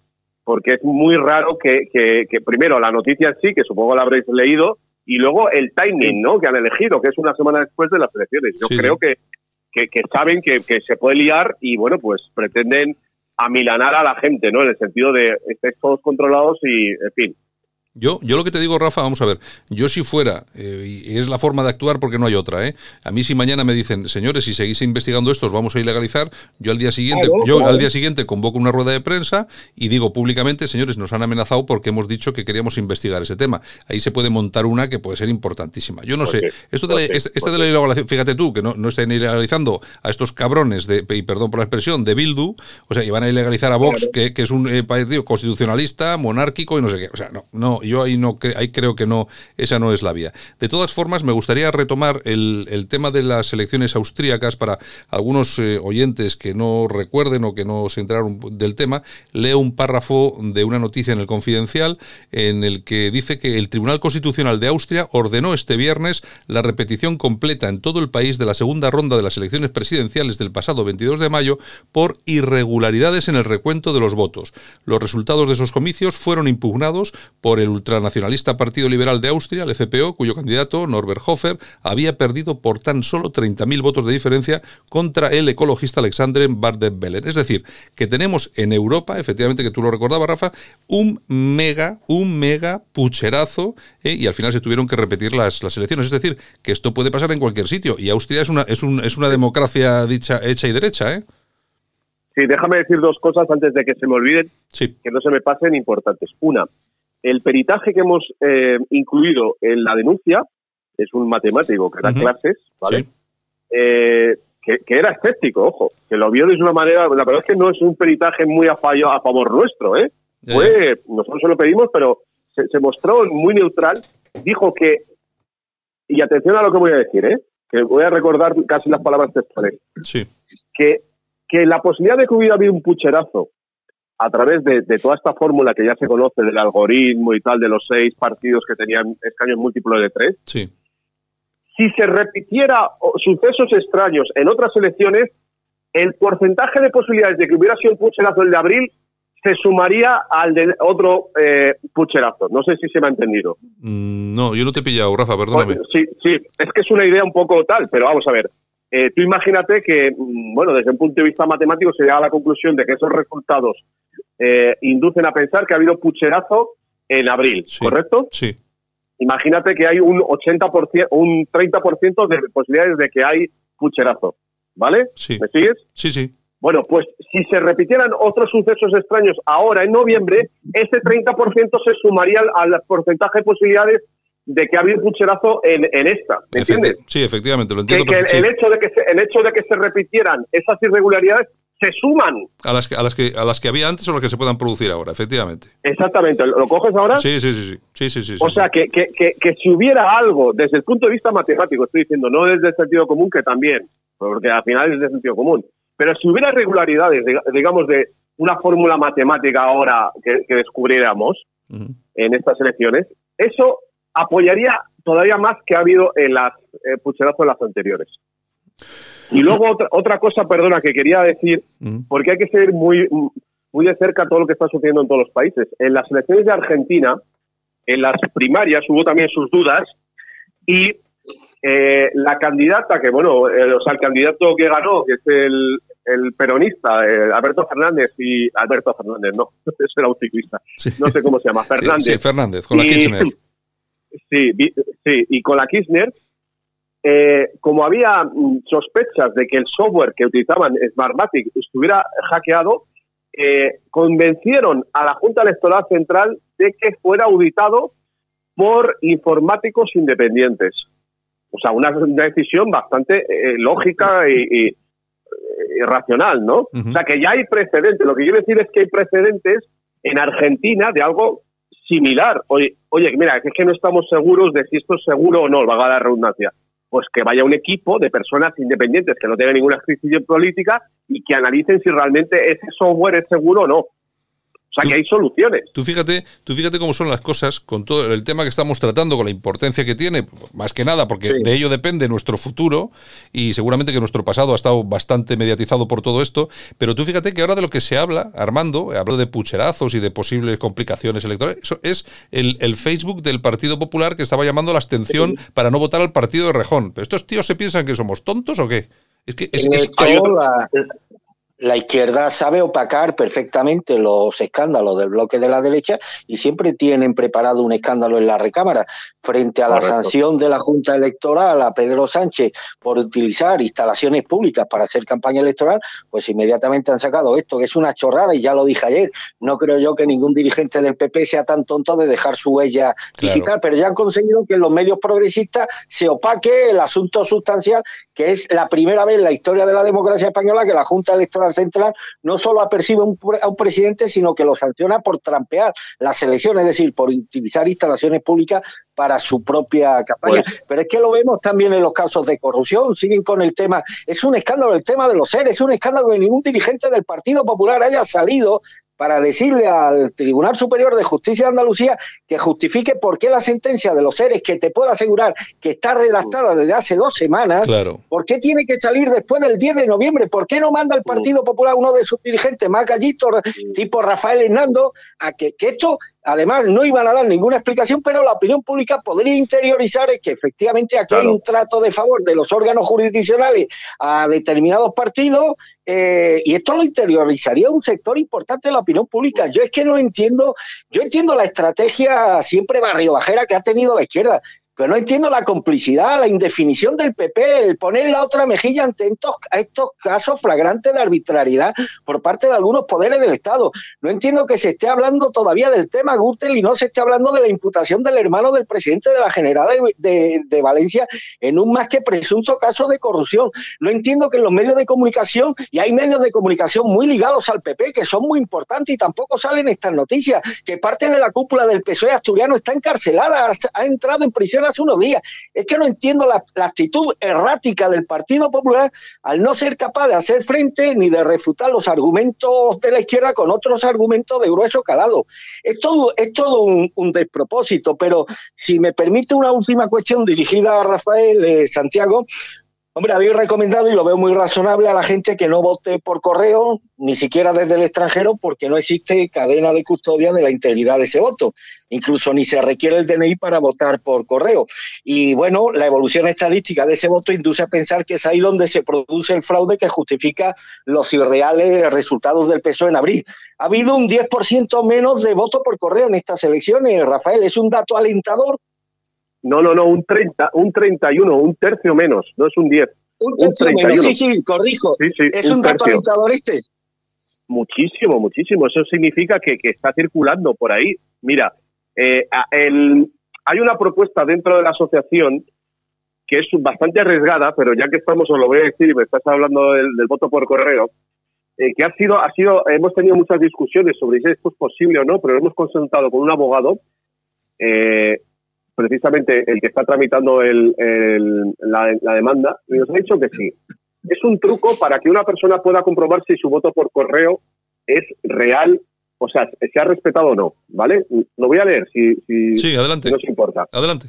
porque es muy raro que, que, primero, la noticia en sí, que supongo la habréis leído, y luego el timing ¿no? que han elegido, que es una semana después de las elecciones. Yo creo que, que, saben que, que se puede liar y, bueno, pues pretenden amilanar a la gente, ¿no? En el sentido de estéis todos controlados y, en fin, yo, yo lo que te digo, Rafa, vamos a ver, yo si fuera, eh, y es la forma de actuar porque no hay otra, ¿eh? A mí si mañana me dicen, señores, si seguís investigando esto, os vamos a ilegalizar, yo al día siguiente, yo al día siguiente convoco una rueda de prensa y digo públicamente, señores, nos han amenazado porque hemos dicho que queríamos investigar ese tema. Ahí se puede montar una que puede ser importantísima. Yo no sé, esto de la, este de la ilegalización, fíjate tú, que no, no están ilegalizando a estos cabrones de, y perdón por la expresión, de Bildu, o sea, y van a ilegalizar a Vox, que, que, es un eh, partido constitucionalista, monárquico y no sé qué. O sea, no, no yo ahí no ahí creo que no, esa no es la vía. De todas formas, me gustaría retomar el, tema de las elecciones austríacas para algunos eh, oyentes que no recuerden o que no se enteraron del tema. Leo un párrafo de una noticia en el Confidencial en el que dice que el Tribunal Constitucional de Austria ordenó este viernes la repetición completa en todo el país de la segunda ronda de las elecciones presidenciales del pasado 22 de mayo por irregularidades en el recuento de los votos. Los resultados de esos comicios fueron impugnados por el ultranacionalista Partido Liberal de Austria, el FPO, cuyo candidato, Norbert Hofer, había perdido por tan solo 30.000 votos de diferencia contra el ecologista Alexander Bardem-Bellen. Es decir, que tenemos en Europa, efectivamente, que tú lo recordabas, Rafa, un mega, un mega pucherazo eh, y al final se tuvieron que repetir las, las elecciones. Es decir, que esto puede pasar en cualquier sitio y Austria es una, es un, es una democracia dicha, hecha y derecha, ¿eh? Sí, déjame decir dos cosas antes de que se me olviden, que no se me pasen importantes. Una, el peritaje que hemos eh, incluido en la denuncia es un matemático que da clases, ¿vale? Eh, que, era escéptico, ojo, que lo vio de una manera, la verdad es que no es un peritaje muy a, fallo, a favor nuestro, ¿eh? Fue, nosotros se lo pedimos, pero se, mostró muy neutral, dijo que, y atención a lo que voy a decir, ¿eh? que voy a recordar casi las palabras textuales, sí. que, que la posibilidad de que hubiera habido un pucherazo a través de, toda esta fórmula que ya se conoce del algoritmo y tal, de los seis partidos que tenían escaños múltiplos de tres, sí. si se repitiera sucesos extraños en otras elecciones, el porcentaje de posibilidades de que hubiera sido un pucherazo el de abril se sumaría al de otro eh, pucherazo. No sé si se me ha entendido. Mm, no, yo no te he pillado, Rafa, perdóname. sí, sí, es que es una idea un poco tal, pero vamos a ver. Eh, tú imagínate que, mm, bueno, desde un punto de vista matemático se llega a la conclusión de que esos resultados eh, inducen a pensar que ha habido pucherazo en abril, ¿correcto? Sí. Imagínate que hay un 80%, un 30% de posibilidades de que hay pucherazo, ¿vale? Sí. ¿Me sigues? Sí, sí. Bueno, pues si se repitieran otros sucesos extraños ahora en noviembre, ese 30% se sumaría al porcentaje de posibilidades de que ha habido pucherazo en, en esta, ¿me entiendes? Sí, efectivamente, lo entiendo. Que, el, hecho de que se, el hecho de que se repitieran esas irregularidades se suman a las que a las que a las que había antes o las que se puedan producir ahora, efectivamente. Exactamente. ¿Lo coges ahora? Sí, sí, sí, sí, sí, sí, O sea que, que, que, si hubiera algo desde el punto de vista matemático, estoy diciendo, no desde el sentido común que también, porque al final es de sentido común, pero si hubiera irregularidades, digamos de una fórmula matemática ahora que, descubriéramos en estas elecciones, eso apoyaría todavía más que ha habido en las eh, pucherazos las anteriores. Y luego otra, otra cosa, perdona, que quería decir, porque hay que seguir muy, muy de cerca todo lo que está sucediendo en todos los países. En las elecciones de Argentina, en las primarias hubo también sus dudas y eh, la candidata que, bueno, eh, o sea, el candidato que ganó, que es el, el peronista, eh, Alberto Fernández y Alberto Fernández, no, ese era un ciclista, no sé cómo se llama, Fernández. Sí, Fernández, con la Kirchner. Sí, sí, y con la Kirchner, eh, como había mm, sospechas de que el software que utilizaban Smartmatic estuviera hackeado, eh, convencieron a la Junta Electoral Central de que fuera auditado por informáticos independientes. O sea, una, decisión bastante eh, lógica y, racional, ¿no? O sea, que ya hay precedentes. Lo que quiero decir es que hay precedentes en Argentina de algo similar. Oye, oye mira, es que no estamos seguros de si esto es seguro o no, va a la redundancia. Pues que vaya un equipo de personas independientes que no tengan ninguna inscripción política y que analicen si realmente ese software es seguro o no. O sea, que hay soluciones. Tú fíjate, tú fíjate cómo son las cosas con todo el tema que estamos tratando, con la importancia que tiene, más que nada, porque de ello depende nuestro futuro y seguramente que nuestro pasado ha estado bastante mediatizado por todo esto. Pero tú fíjate que ahora de lo que se habla, Armando, hablo de pucherazos y de posibles complicaciones electorales, eso es el, Facebook del Partido Popular que estaba llamando la abstención para no votar al partido de Rejón. ¿Pero estos tíos se piensan que somos tontos o qué? Es que es, la izquierda sabe opacar perfectamente los escándalos del bloque de la derecha y siempre tienen preparado un escándalo en la recámara. Frente a la sanción de la Junta Electoral a Pedro Sánchez por utilizar instalaciones públicas para hacer campaña electoral, pues inmediatamente han sacado esto, que es una chorrada y ya lo dije ayer. No creo yo que ningún dirigente del PP sea tan tonto de dejar su huella digital, pero ya han conseguido que en los medios progresistas se opaque el asunto sustancial, que es la primera vez en la historia de la democracia española que la Junta Electoral Central no solo apercibe a un presidente, sino que lo sanciona por trampear las elecciones, es decir, por utilizar instalaciones públicas para su propia campaña. Pero es que lo vemos también en los casos de corrupción, siguen con el tema, es un escándalo el tema de los seres, es un escándalo que ningún dirigente del Partido Popular haya salido para decirle al Tribunal Superior de Justicia de Andalucía que justifique por qué la sentencia de los seres, que te puedo asegurar que está redactada desde hace dos semanas, ¿por qué tiene que salir después del 10 de noviembre? ¿Por qué no manda el Partido Popular uno de sus dirigentes más gallitos, tipo Rafael Hernando, a que, que esto, además, no iban a dar ninguna explicación, pero la opinión pública podría interiorizar que efectivamente aquí hay un trato de favor de los órganos jurisdiccionales a determinados partidos eh, y esto lo interiorizaría un sector importante de la opinión pública. Yo es que no entiendo, yo entiendo la estrategia siempre barriobajera que ha tenido la izquierda, pero no entiendo la complicidad, la indefinición del PP, el poner la otra mejilla ante estos, estos casos flagrantes de arbitrariedad por parte de algunos poderes del Estado. No entiendo que se esté hablando todavía del tema Gürtel y no se esté hablando de la imputación del hermano del presidente de la General de, de, Valencia en un más que presunto caso de corrupción. No entiendo que en los medios de comunicación, y hay medios de comunicación muy ligados al PP, que son muy importantes y tampoco salen estas noticias, que parte de la cúpula del PSOE asturiano está encarcelada, ha entrado en prisión hace unos días. Es que no entiendo la, actitud errática del Partido Popular al no ser capaz de hacer frente ni de refutar los argumentos de la izquierda con otros argumentos de grueso calado. Es todo, es todo un, despropósito, pero si me permite una última cuestión dirigida a Rafael eh, Santiago, Hombre, habéis recomendado, y lo veo muy razonable, a la gente que no vote por correo, ni siquiera desde el extranjero, porque no existe cadena de custodia de la integridad de ese voto. Incluso ni se requiere el DNI para votar por correo. Y bueno, la evolución estadística de ese voto induce a pensar que es ahí donde se produce el fraude que justifica los irreales resultados del PSOE en abril. Ha habido un 10% menos de voto por correo en estas elecciones, Rafael. ¿Es un dato alentador? No, no, no, un 30, un 31, un tercio menos, no es un 10. Un tercio menos, sí, sí, corrijo. ¿Es un, dato alentador este? Muchísimo, muchísimo. Eso significa que, que está circulando por ahí. Mira, eh, el, hay una propuesta dentro de la asociación que es bastante arriesgada, pero ya que estamos, os lo voy a decir, y me estás hablando del, voto por correo, eh, que ha sido, ha sido, hemos tenido muchas discusiones sobre si esto es posible o no, pero hemos consultado con un abogado eh, precisamente el que está tramitando el, la, demanda, y nos ha dicho que sí. Es un truco para que una persona pueda comprobar si su voto por correo es real, o sea, se ha respetado o no, ¿vale? Lo voy a leer, si, si, sí, adelante. no os importa. Adelante.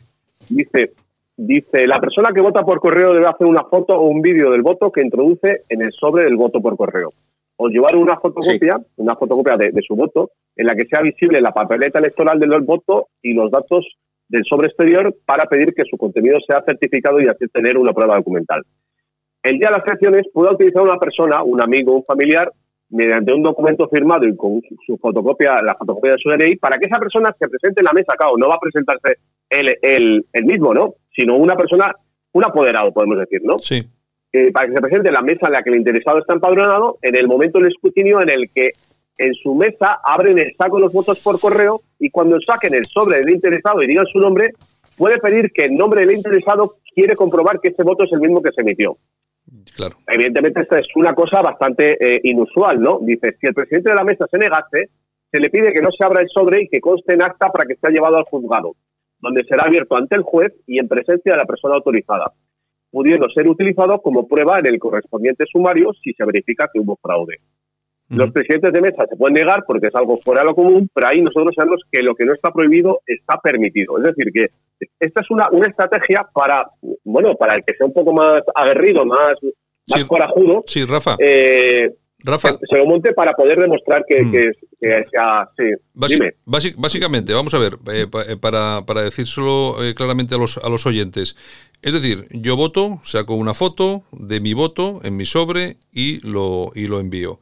Dice, dice, la persona que vota por correo debe hacer una foto o un vídeo del voto que introduce en el sobre del voto por correo. O llevar una fotocopia, una fotocopia de, de, su voto, en la que sea visible la papeleta electoral del voto y los datos del sobre exterior para pedir que su contenido sea certificado y así tener una prueba documental. El día de las elecciones puede utilizar una persona, un amigo, un familiar, mediante un documento firmado y con su fotocopia, la fotocopia de su DNI, para que esa persona se presente en la mesa. Claro, no va a presentarse él, el mismo, ¿no? Sino una persona, un apoderado, podemos decir, ¿no? Sí. Eh, para que se presente en la mesa en la que el interesado está empadronado, en el momento del escrutinio en el que en su mesa abren el saco de los votos por correo y cuando saquen el sobre del interesado y digan su nombre, puede pedir que en nombre del interesado quiere comprobar que ese voto es el mismo que se emitió. Claro. Evidentemente, esta es una cosa bastante eh, inusual, ¿no? Dice, si el presidente de la mesa se negase, se le pide que no se abra el sobre y que conste en acta para que sea llevado al juzgado, donde será abierto ante el juez y en presencia de la persona autorizada, pudiendo ser utilizado como prueba en el correspondiente sumario si se verifica que hubo fraude. Los presidentes de mesa se pueden negar porque es algo fuera de lo común, pero ahí nosotros sabemos que lo que no está prohibido está permitido. Es decir, que esta es una, una estrategia para, bueno, para el que sea un poco más aguerrido, más, más corajudo. Sí, Rafa. Eh, Rafa. Se, lo monte para poder demostrar que, mm. sí. básicamente, vamos a ver, eh, eh, para, para decírselo claramente a los, a los oyentes. Es decir, yo voto, saco una foto de mi voto en mi sobre y lo, y lo envío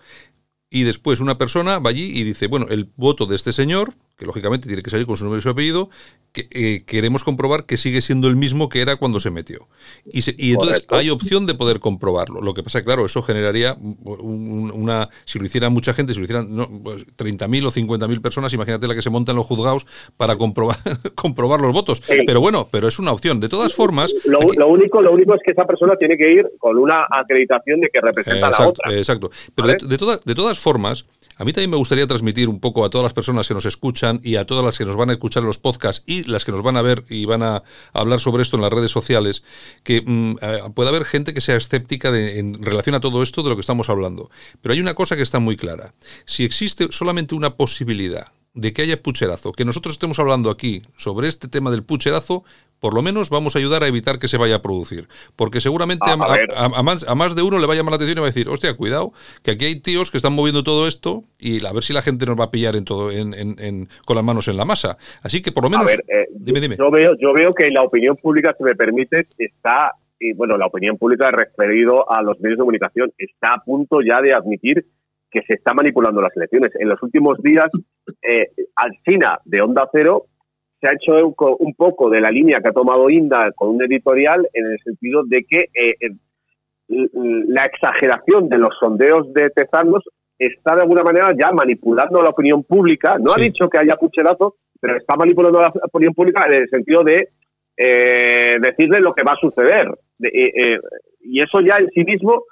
y después una persona va allí y dice, bueno, el voto de este señor, que lógicamente tiene que salir con su nombre y su apellido, que eh, queremos comprobar que sigue siendo el mismo que era cuando se metió. Y, y entonces hay opción de poder comprobarlo. Lo que pasa, claro, eso generaría una. Si lo hiciera mucha gente, si lo hicieran no, 30.000 pues, o 50.000 personas, imagínate la que se monta en los juzgados para comprobar, comprobar los votos. Pero bueno, pero es una opción. De todas formas. Lo, único, lo único es que esa persona tiene que ir con una acreditación de que representa a la otra. Exacto. Pero de, de, de todas formas. A mí también me gustaría transmitir un poco a todas las personas que nos escuchan y a todas las que nos van a escuchar en los podcasts y las que nos van a ver y van a hablar sobre esto en las redes sociales, que mm, eh, puede haber gente que sea escéptica en relación a todo esto de lo que estamos hablando. Pero hay una cosa que está muy clara. Si existe solamente una posibilidad de que haya pucherazo, que nosotros estemos hablando aquí sobre este tema del pucherazo, por lo menos vamos a ayudar a evitar que se vaya a producir. Porque seguramente a, más, de uno le va a llamar la atención y va a decir, hostia, cuidado, que aquí hay tíos que están moviendo todo esto y a ver si la gente nos va a pillar en todo, en, con las manos en la masa. Así que por lo menos... Eh, dime, dime. Yo veo, yo veo que la opinión pública, si me permite, está, y bueno, la opinión pública referido a los medios de comunicación, está a punto ya de admitir que se está manipulando las elecciones. En los últimos días, eh, Alcina de Onda Cero se ha hecho un poco de la línea que ha tomado Inda con un editorial en el sentido de que eh, la exageración de los sondeos de Tezanos está de alguna manera ya manipulando la opinión pública. No ha dicho que haya pucherazo, pero está manipulando la opinión pública en el sentido de eh, decirle lo que va a suceder. Eh, y eso ya en sí mismo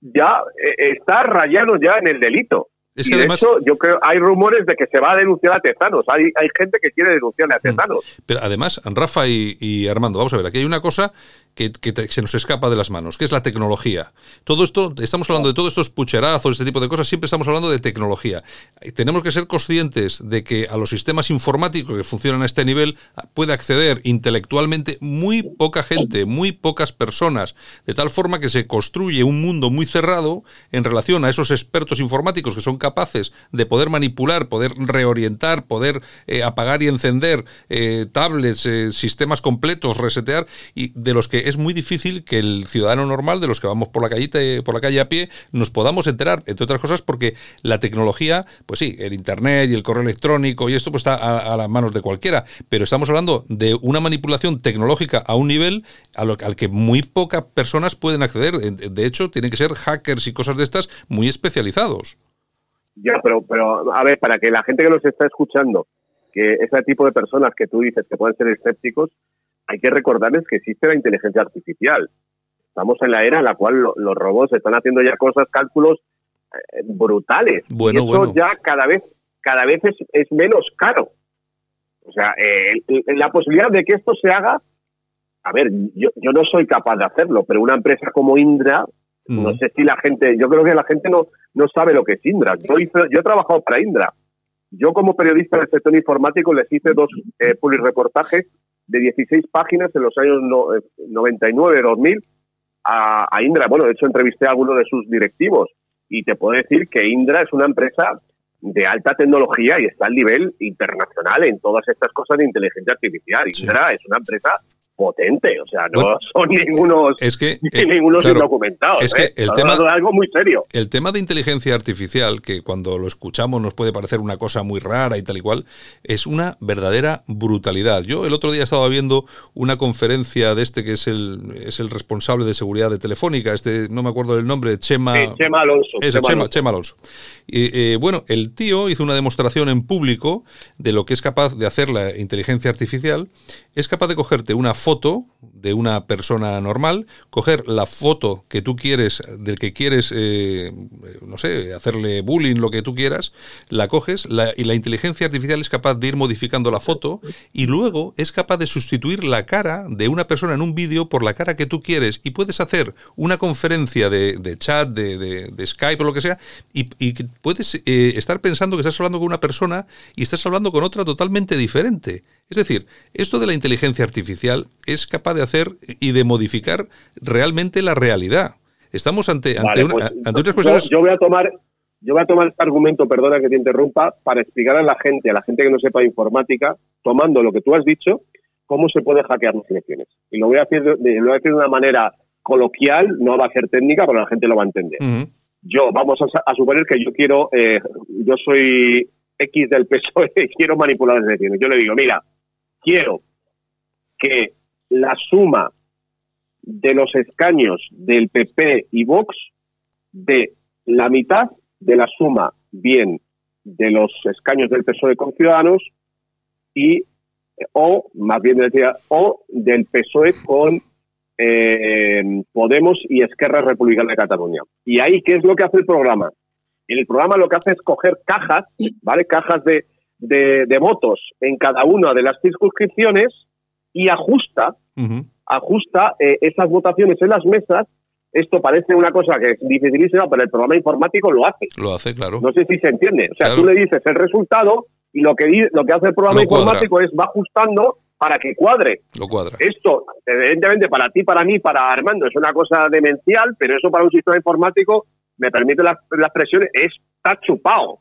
ya está rayado ya en el delito y de hecho, yo creo, hay rumores de que se va a denunciar a Tezanos. Hay, hay gente que quiere denunciarle a mm. Tezanos. Pero además, Rafa y, Armando, vamos a ver, aquí hay una cosa que, se nos escapa de las manos, que es la tecnología. Todo esto, estamos hablando de todos estos pucherazos, este tipo de cosas, siempre estamos hablando de tecnología. Tenemos que ser conscientes de que a los sistemas informáticos que funcionan a este nivel puede acceder intelectualmente muy poca gente, muy pocas personas, de tal forma que se construye un mundo muy cerrado en relación a esos expertos informáticos que son capaces de poder manipular, poder reorientar, poder eh, apagar y encender eh, tablets, eh, sistemas completos, resetear, y de los que es muy difícil que el ciudadano normal, de los que vamos por la calle, por la calle a pie, nos podamos enterar, entre otras cosas, porque la tecnología, pues sí, el internet y el correo electrónico y esto pues está a, las manos de cualquiera, pero estamos hablando de una manipulación tecnológica a un nivel al que muy pocas personas pueden acceder. De hecho, tienen que ser hackers y cosas de estas muy especializados. Ya, pero, pero a ver, para que la gente que nos está escuchando, que ese tipo de personas que tú dices que pueden ser escépticos, hay que recordarles que existe la inteligencia artificial. Estamos en la era en la cual los robots están haciendo ya cosas, cálculos eh, brutales. Bueno, y eso ya cada vez, cada vez es, menos caro. O sea, eh, la posibilidad de que esto se haga, a ver, yo, yo no soy capaz de hacerlo, pero una empresa como Indra, no sé si la gente, yo creo que la gente no, no sabe lo que es Indra. Yo, yo he trabajado para Indra. Yo como periodista del sector informático les hice dos eh, reportajes de 16 páginas en los años 99-2000 eh, a, a, Indra. Bueno, de hecho entrevisté a alguno de sus directivos y te puedo decir que Indra es una empresa de alta tecnología y está al nivel internacional en todas estas cosas de inteligencia artificial. Indra es una empresa potente, o sea, no son ningunos, es que, eh, ningunos indocumentados. Es que ¿eh? el tema de algo muy serio. El tema de inteligencia artificial, que cuando lo escuchamos nos puede parecer una cosa muy rara y tal y cual, es una verdadera brutalidad. Yo el otro día estaba viendo una conferencia de este que es el, es el responsable de seguridad de Telefónica, este no me acuerdo del nombre, Chema, Chema Alonso. Chema, Alonso. Y, bueno, el tío hizo una demostración en público de lo que es capaz de hacer la inteligencia artificial. Es capaz de cogerte una foto de una persona normal, coger la foto que tú quieres, del que quieres, eh, no sé, hacerle bullying, lo que tú quieras, la coges y la inteligencia artificial es capaz de ir modificando la foto y luego es capaz de sustituir la cara de una persona en un vídeo por la cara que tú quieres y puedes hacer una conferencia de, chat, de, Skype o lo que sea y, puedes eh, estar pensando que estás hablando con una persona y estás hablando con otra totalmente diferente. Es decir, esto de la inteligencia artificial es capaz de hacer y de modificar realmente la realidad. Estamos ante, ante, pues, otras cuestiones. Yo, voy a tomar. Yo voy a tomar este argumento, perdona que te interrumpa, para explicar a la gente, a la gente que no sepa informática, tomando lo que tú has dicho, cómo se puede hackear las elecciones. Y lo voy a decir de, lo voy a decir de una manera coloquial, no va a ser técnica, pero la gente lo va a entender. Yo, vamos a, suponer que yo quiero, eh, yo soy X del PSOE y quiero manipular las elecciones. Yo le digo, mira, quiero que la suma de los escaños del PP y Vox de la mitad de la suma bien de los escaños del PSOE con Ciudadanos y o más bien decía o del PSOE con eh, Podemos y Esquerra Republicana de Cataluña. Y ahí, ¿qué es lo que hace el programa? El programa lo que hace es coger cajas, ¿vale? Cajas de, de, votos en cada una de las circunscripciones y ajusta, ajusta eh, esas votaciones en las mesas. Esto parece una cosa que es dificilísima, pero el programa informático lo hace. Lo hace, claro. No sé si se entiende. O sea, tú le dices el resultado y lo que, lo que hace el programa informático es va ajustando para que cuadre. Lo cuadra. Esto, evidentemente, para ti, para mí, para Armando, es una cosa demencial, pero eso para un sistema informático, me permite la, la expresión, está chupado.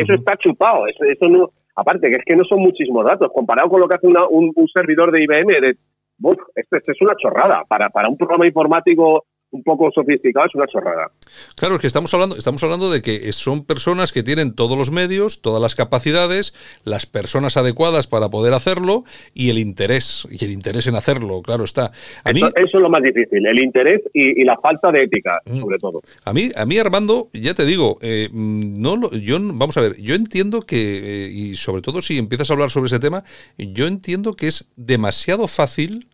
Eso está chupado. Eso, eso no, aparte, que es que no son muchísimos datos. Comparado con lo que hace un, servidor de IBM, de, esto, esto, es una chorrada. Para, para un programa informático un poco sofisticado es una chorrada. Claro, es que estamos hablando, estamos hablando de que son personas que tienen todos los medios, todas las capacidades, las personas adecuadas para poder hacerlo y el interés, y el interés en hacerlo, claro está. A eso, es lo más difícil, el interés y, la falta de ética, mm. sobre todo. A mí, a mí Armando, ya te digo, eh, no lo, yo, vamos a ver, yo entiendo que, eh, y sobre todo si empiezas a hablar sobre ese tema, yo entiendo que es demasiado fácil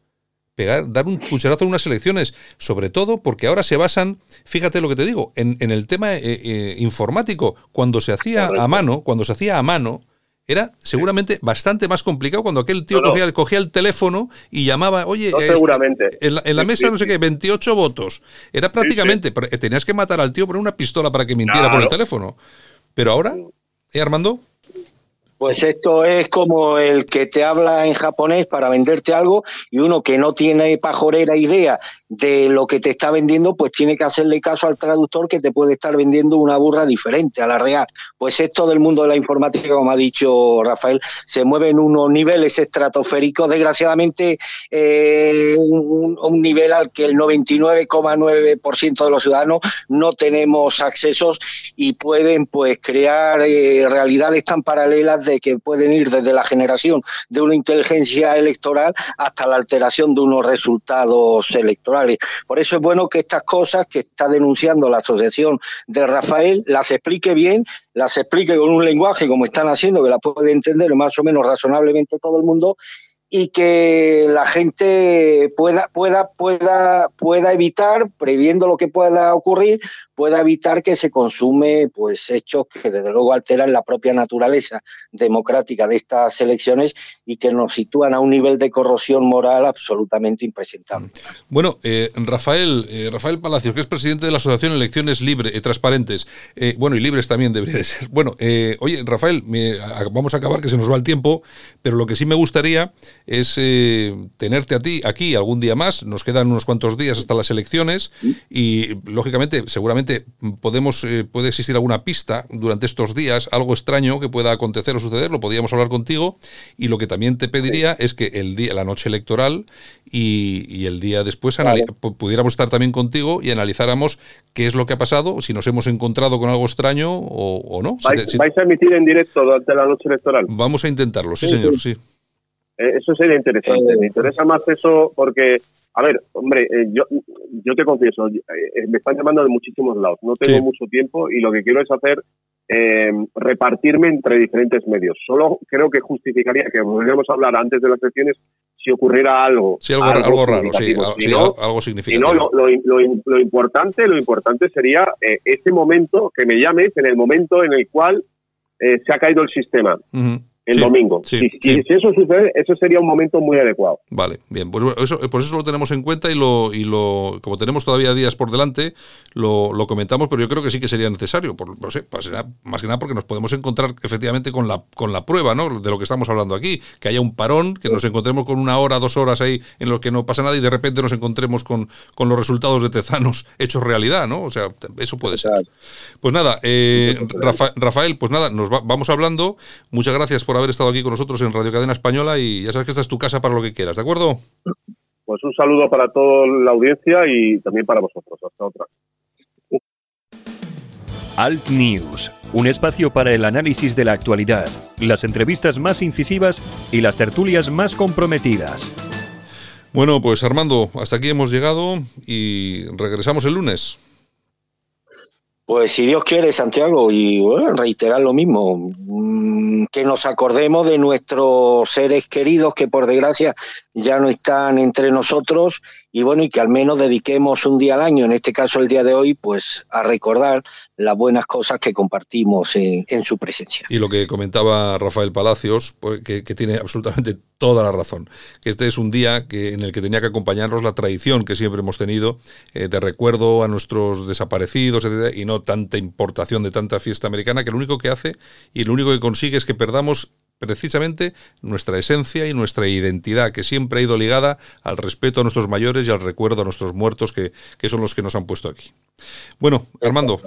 pegar, dar un pucherazo en unas elecciones, sobre todo porque ahora se basan, fíjate lo que te digo, en, el tema eh, eh, informático. Cuando se hacía a mano, cuando se hacía a mano, era seguramente bastante más complicado cuando aquel tío Cogía, el teléfono y llamaba, oye, este, seguramente. en, la, mesa no sé qué, 28 votos. Era prácticamente, tenías que matar al tío por una pistola para que mintiera por el teléfono. Pero ahora, ¿eh, Armando? Pues esto es como el que te habla en japonés para venderte algo y uno que no tiene pajorera idea de lo que te está vendiendo, pues tiene que hacerle caso al traductor que te puede estar vendiendo una burra diferente a la real. Pues esto del mundo de la informática, como ha dicho Rafael, se mueve en unos niveles estratosféricos, desgraciadamente eh, un, nivel al que el 99,9% de los ciudadanos no tenemos accesos y pueden pues crear eh, realidades tan paralelas de que pueden ir desde la generación de una inteligencia electoral hasta la alteración de unos resultados electorales. Por eso es bueno que estas cosas que está denunciando la asociación de Rafael las explique bien, las explique con un lenguaje como están haciendo, que la puede entender más o menos razonablemente todo el mundo y que la gente pueda, pueda, pueda, pueda evitar, previendo lo que pueda ocurrir, pueda evitar que se consume pues hechos que desde luego alteran la propia naturaleza democrática de estas elecciones y que nos sitúan a un nivel de corrosión moral absolutamente impresentable. Bueno, eh, Rafael, eh, Rafael Palacios, que es presidente de la Asociación Elecciones Libre, eh, Transparentes, bueno, y libres también debería de ser. Bueno, oye, Rafael, vamos a acabar que se nos va el tiempo, pero lo que sí me gustaría es eh, tenerte a ti aquí algún día más. Nos quedan unos cuantos días hasta las elecciones y, lógicamente, seguramente podemos eh, puede existir alguna pista durante estos días, algo extraño que pueda acontecer o suceder. Lo podríamos hablar contigo y lo que también te pediría es que el día, la noche electoral y, el día después pudiéramos estar también contigo y analizáramos qué es lo que ha pasado, si nos hemos encontrado con algo extraño o, no. ¿Vais, a emitir en directo durante la noche electoral? Vamos a intentarlo, sí, señor, sí. Eso sería interesante. Me interesa más eso porque, a ver, hombre, eh, yo, yo te confieso, eh, me están llamando de muchísimos lados. No tengo mucho tiempo y lo que quiero es hacer repartirme entre diferentes medios. Solo creo que justificaría que volviéramos a hablar antes de las elecciones si ocurriera algo. Sí, algo, algo, raro, sí, algo significativo. Y no, lo, lo, importante, lo importante sería este momento, que me llames en el momento en el cual se ha caído el sistema el domingo. si, eso sucede, eso sería un momento muy adecuado. Vale, bien. Pues eso, por eso lo tenemos en cuenta y lo, y lo como tenemos todavía días por delante, lo, lo comentamos, pero yo creo que sí que sería necesario. Por, no sé, pues más que nada porque nos podemos encontrar efectivamente con la, con la prueba ¿no? de lo que estamos hablando aquí. Que haya un parón, que nos encontremos con una hora, dos horas ahí en los que no pasa nada y de repente nos encontremos con, con los resultados de Tezanos hechos realidad, ¿no? O sea, eso puede ser. Pues nada, eh, Rafael, pues nada, nos vamos hablando. Muchas gracias por por haber estado aquí con nosotros en Radio Cadena Española y ya sabes que esta es tu casa para lo que quieras, ¿de acuerdo? Pues un saludo para toda la audiencia y también para vosotros. Hasta otra. Alt News, un espacio para el análisis de la actualidad, las entrevistas más incisivas y las tertulias más comprometidas. Bueno, pues Armando, hasta aquí hemos llegado y regresamos el lunes. Pues si Dios quiere, Santiago, y bueno, reiterar lo mismo, mm, que nos acordemos de nuestros seres queridos que por desgracia ya no están entre nosotros y bueno, y que al menos dediquemos un día al año, en este caso el día de hoy, pues a recordar las buenas cosas que compartimos en, su presencia. Y lo que comentaba Rafael Palacios, pues, que, tiene absolutamente toda la razón, que este es un día que, en el que tenía que acompañarnos la tradición que siempre hemos tenido eh, de recuerdo a nuestros desaparecidos, etc., y no tanta importación de tanta fiesta americana, que lo único que hace y lo único que consigue es que perdamos precisamente nuestra esencia y nuestra identidad, que siempre ha ido ligada al respeto a nuestros mayores y al recuerdo a nuestros muertos, que, que son los que nos han puesto aquí. Bueno, Armando.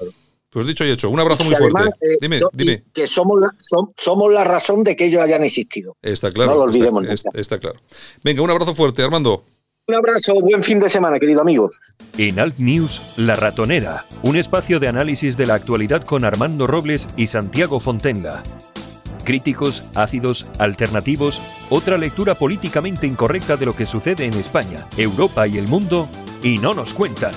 Pues dicho y hecho, un abrazo muy fuerte. Eh, dime, dime. Que somos la, somos la razón de que ellos hayan existido. Está claro. No lo olvidemos. Está, claro. Venga, un abrazo fuerte, Armando. Un abrazo, buen fin de semana, querido amigo. En Alt News, La Ratonera, un espacio de análisis de la actualidad con Armando Robles y Santiago Fontenga. Críticos, ácidos, alternativos, otra lectura políticamente incorrecta de lo que sucede en España, Europa y el mundo, y no nos cuentan.